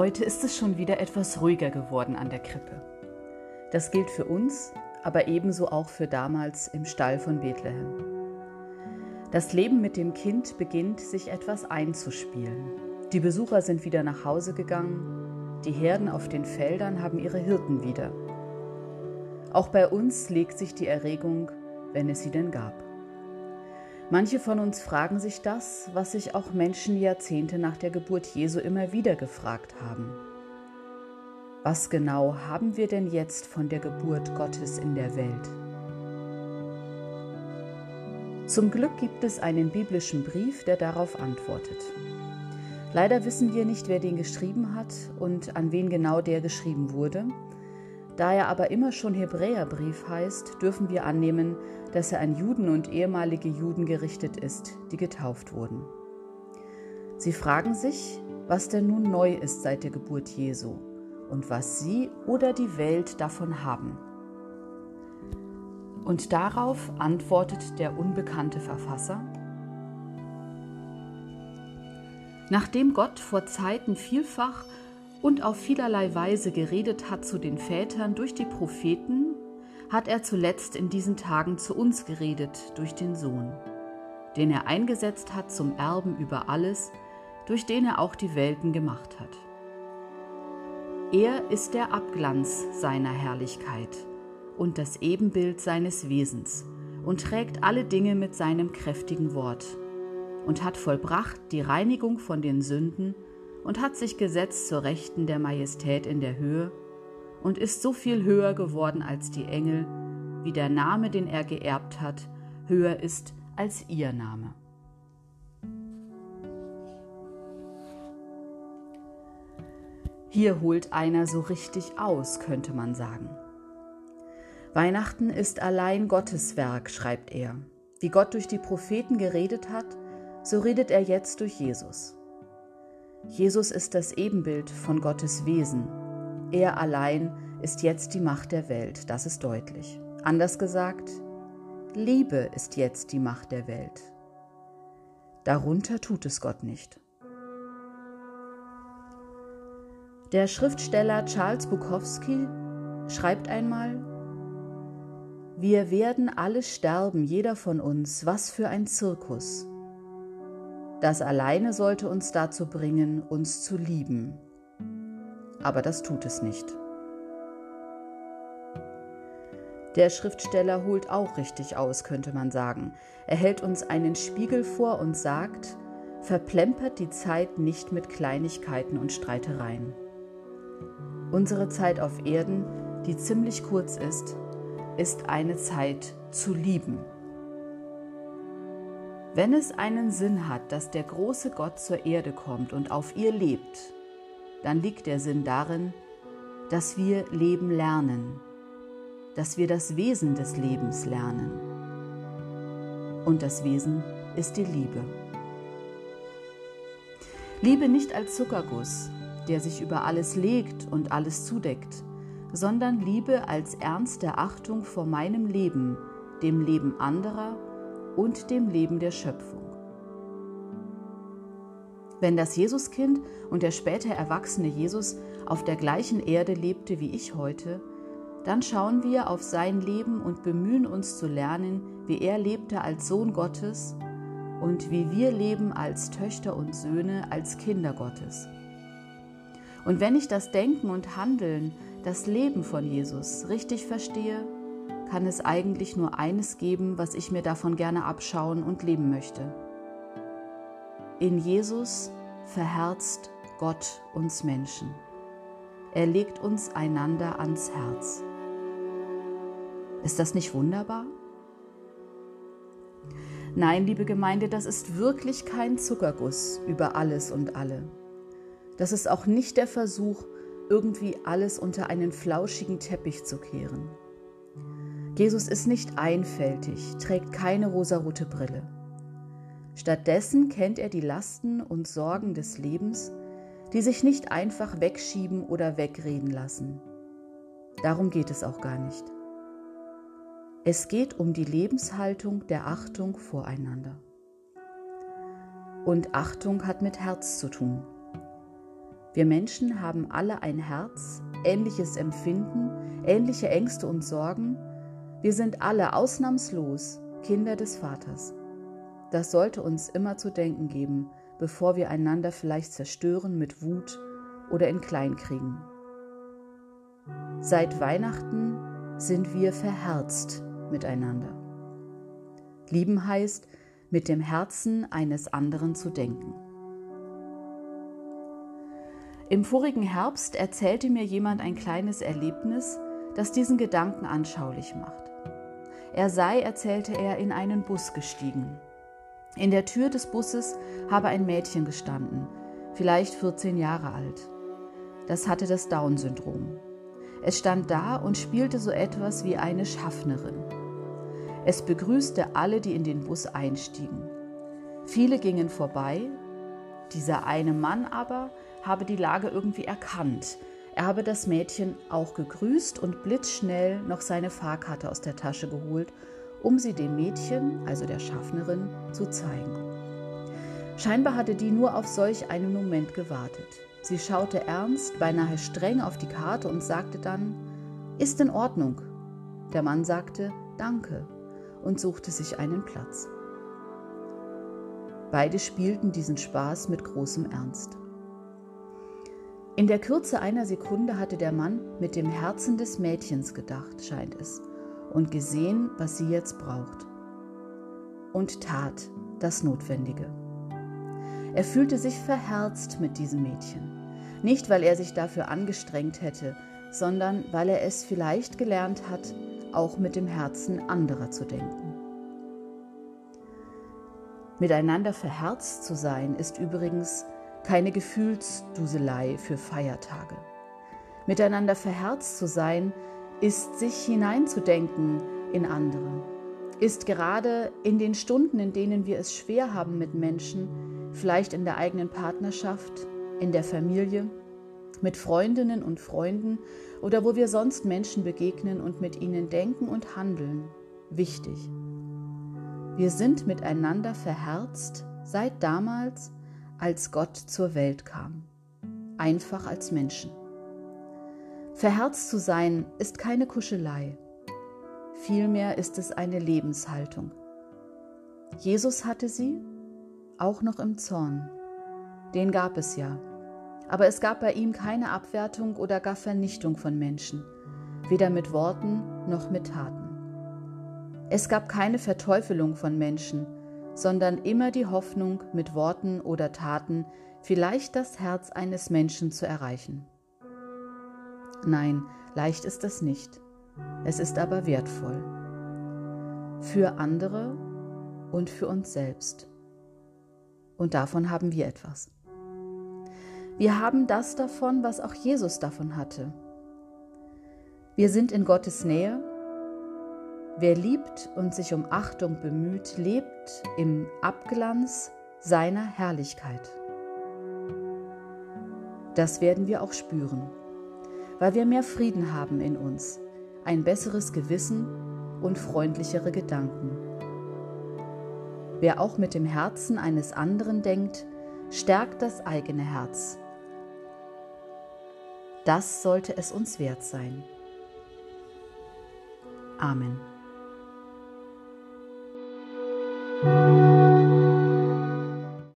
Heute ist es schon wieder etwas ruhiger geworden an der Krippe. Das gilt für uns, aber ebenso auch für damals im Stall von Bethlehem. Das Leben mit dem Kind beginnt sich etwas einzuspielen. Die Besucher sind wieder nach Hause gegangen, die Herden auf den Feldern haben ihre Hirten wieder. Auch bei uns legt sich die Erregung, wenn es sie denn gab. Manche von uns fragen sich das, was sich auch Menschen Jahrzehnte nach der Geburt Jesu immer wieder gefragt haben. Was genau haben wir denn jetzt von der Geburt Gottes in der Welt? Zum Glück gibt es einen biblischen Brief, der darauf antwortet. Leider wissen wir nicht, wer den geschrieben hat und an wen genau der geschrieben wurde. Da er aber immer schon Hebräerbrief heißt, dürfen wir annehmen, dass er an Juden und ehemalige Juden gerichtet ist, die getauft wurden. Sie fragen sich, was denn nun neu ist seit der Geburt Jesu und was sie oder die Welt davon haben. Und darauf antwortet der unbekannte Verfasser, Nachdem Gott vor Zeiten vielfach und auf vielerlei Weise geredet hat zu den Vätern durch die Propheten, hat er zuletzt in diesen Tagen zu uns geredet durch den Sohn, den er eingesetzt hat zum Erben über alles, durch den er auch die Welten gemacht hat. Er ist der Abglanz seiner Herrlichkeit und das Ebenbild seines Wesens und trägt alle Dinge mit seinem kräftigen Wort und hat vollbracht die Reinigung von den Sünden und hat sich gesetzt zur Rechten der Majestät in der Höhe und ist so viel höher geworden als die Engel, wie der Name, den er geerbt hat, höher ist als ihr Name. Hier holt einer so richtig aus, könnte man sagen. Weihnachten ist allein Gottes Werk, schreibt er. Wie Gott durch die Propheten geredet hat, so redet er jetzt durch Jesus. Jesus ist das Ebenbild von Gottes Wesen, er allein ist jetzt die Macht der Welt, das ist deutlich. Anders gesagt, Liebe ist jetzt die Macht der Welt. Darunter tut es Gott nicht. Der Schriftsteller Charles Bukowski schreibt einmal, wir werden alle sterben, jeder von uns, was für ein Zirkus. Das alleine sollte uns dazu bringen, uns zu lieben, aber das tut es nicht. Der Schriftsteller holt auch richtig aus, könnte man sagen. Er hält uns einen Spiegel vor und sagt, verplempert die Zeit nicht mit Kleinigkeiten und Streitereien. Unsere Zeit auf Erden, die ziemlich kurz ist, ist eine Zeit zu lieben. Wenn es einen Sinn hat, dass der große Gott zur Erde kommt und auf ihr lebt, dann liegt der Sinn darin, dass wir Leben lernen, dass wir das Wesen des Lebens lernen. Und das Wesen ist die Liebe. Liebe nicht als Zuckerguss, der sich über alles legt und alles zudeckt, sondern Liebe als ernste Achtung vor meinem Leben, dem Leben anderer und dem Leben der Schöpfung. Wenn das Jesuskind und der später erwachsene Jesus auf der gleichen Erde lebte wie ich heute, dann schauen wir auf sein Leben und bemühen uns zu lernen, wie er lebte als Sohn Gottes und wie wir leben als Töchter und Söhne, als Kinder Gottes. Und wenn ich das Denken und Handeln, das Leben von Jesus richtig verstehe, kann es eigentlich nur eines geben, was ich mir davon gerne abschauen und leben möchte. In Jesus verherzt Gott uns Menschen. Er legt uns einander ans Herz. Ist das nicht wunderbar? Nein, liebe Gemeinde, das ist wirklich kein Zuckerguss über alles und alle. Das ist auch nicht der Versuch, irgendwie alles unter einen flauschigen Teppich zu kehren. Jesus ist nicht einfältig, trägt keine rosarote Brille. Stattdessen kennt er die Lasten und Sorgen des Lebens, die sich nicht einfach wegschieben oder wegreden lassen. Darum geht es auch gar nicht. Es geht um die Lebenshaltung der Achtung voreinander. Und Achtung hat mit Herz zu tun. Wir Menschen haben alle ein Herz, ähnliches Empfinden, ähnliche Ängste und Sorgen. Wir sind alle ausnahmslos Kinder des Vaters. Das sollte uns immer zu denken geben, bevor wir einander vielleicht zerstören mit Wut oder in Kleinkriegen. Seit Weihnachten sind wir verherzt miteinander. Lieben heißt, mit dem Herzen eines anderen zu denken. Im vorigen Herbst erzählte mir jemand ein kleines Erlebnis, das diesen Gedanken anschaulich macht. Er sei, erzählte er, in einen Bus gestiegen. In der Tür des Busses habe ein Mädchen gestanden, vielleicht 14 Jahre alt. Das hatte das Down-Syndrom. Es stand da und spielte so etwas wie eine Schaffnerin. Es begrüßte alle, die in den Bus einstiegen. Viele gingen vorbei, dieser eine Mann aber habe die Lage irgendwie erkannt. Er habe das Mädchen auch gegrüßt und blitzschnell noch seine Fahrkarte aus der Tasche geholt, um sie dem Mädchen, also der Schaffnerin, zu zeigen. Scheinbar hatte die nur auf solch einen Moment gewartet. Sie schaute ernst, beinahe streng auf die Karte und sagte dann, ist in Ordnung. Der Mann sagte, danke und suchte sich einen Platz. Beide spielten diesen Spaß mit großem Ernst. In der Kürze einer Sekunde hatte der Mann mit dem Herzen des Mädchens gedacht, scheint es, und gesehen, was sie jetzt braucht. Und tat das Notwendige. Er fühlte sich verherzt mit diesem Mädchen. Nicht, weil er sich dafür angestrengt hätte, sondern weil er es vielleicht gelernt hat, auch mit dem Herzen anderer zu denken. Miteinander verherzt zu sein ist übrigens keine Gefühlsduselei für Feiertage. Miteinander verherzt zu sein ist sich hineinzudenken in andere, ist gerade in den Stunden, in denen wir es schwer haben mit Menschen, vielleicht in der eigenen Partnerschaft, in der Familie, mit Freundinnen und Freunden oder wo wir sonst Menschen begegnen und mit ihnen denken und handeln, wichtig. Wir sind miteinander verherzt seit damals, als Gott zur Welt kam, einfach als Menschen. Verherzt zu sein ist keine Kuschelei, vielmehr ist es eine Lebenshaltung. Jesus hatte sie, auch noch im Zorn. Den gab es ja. Aber es gab bei ihm keine Abwertung oder gar Vernichtung von Menschen, weder mit Worten noch mit Taten. Es gab keine Verteufelung von Menschen, sondern immer die Hoffnung, mit Worten oder Taten vielleicht das Herz eines Menschen zu erreichen. Nein, leicht ist es nicht. Es ist aber wertvoll. Für andere und für uns selbst. Und davon haben wir etwas. Wir haben das davon, was auch Jesus davon hatte. Wir sind in Gottes Nähe. Wer liebt und sich um Achtung bemüht, lebt im Abglanz seiner Herrlichkeit. Das werden wir auch spüren, weil wir mehr Frieden haben in uns, ein besseres Gewissen und freundlichere Gedanken. Wer auch mit dem Herzen eines anderen denkt, stärkt das eigene Herz das sollte es uns wert sein. Amen.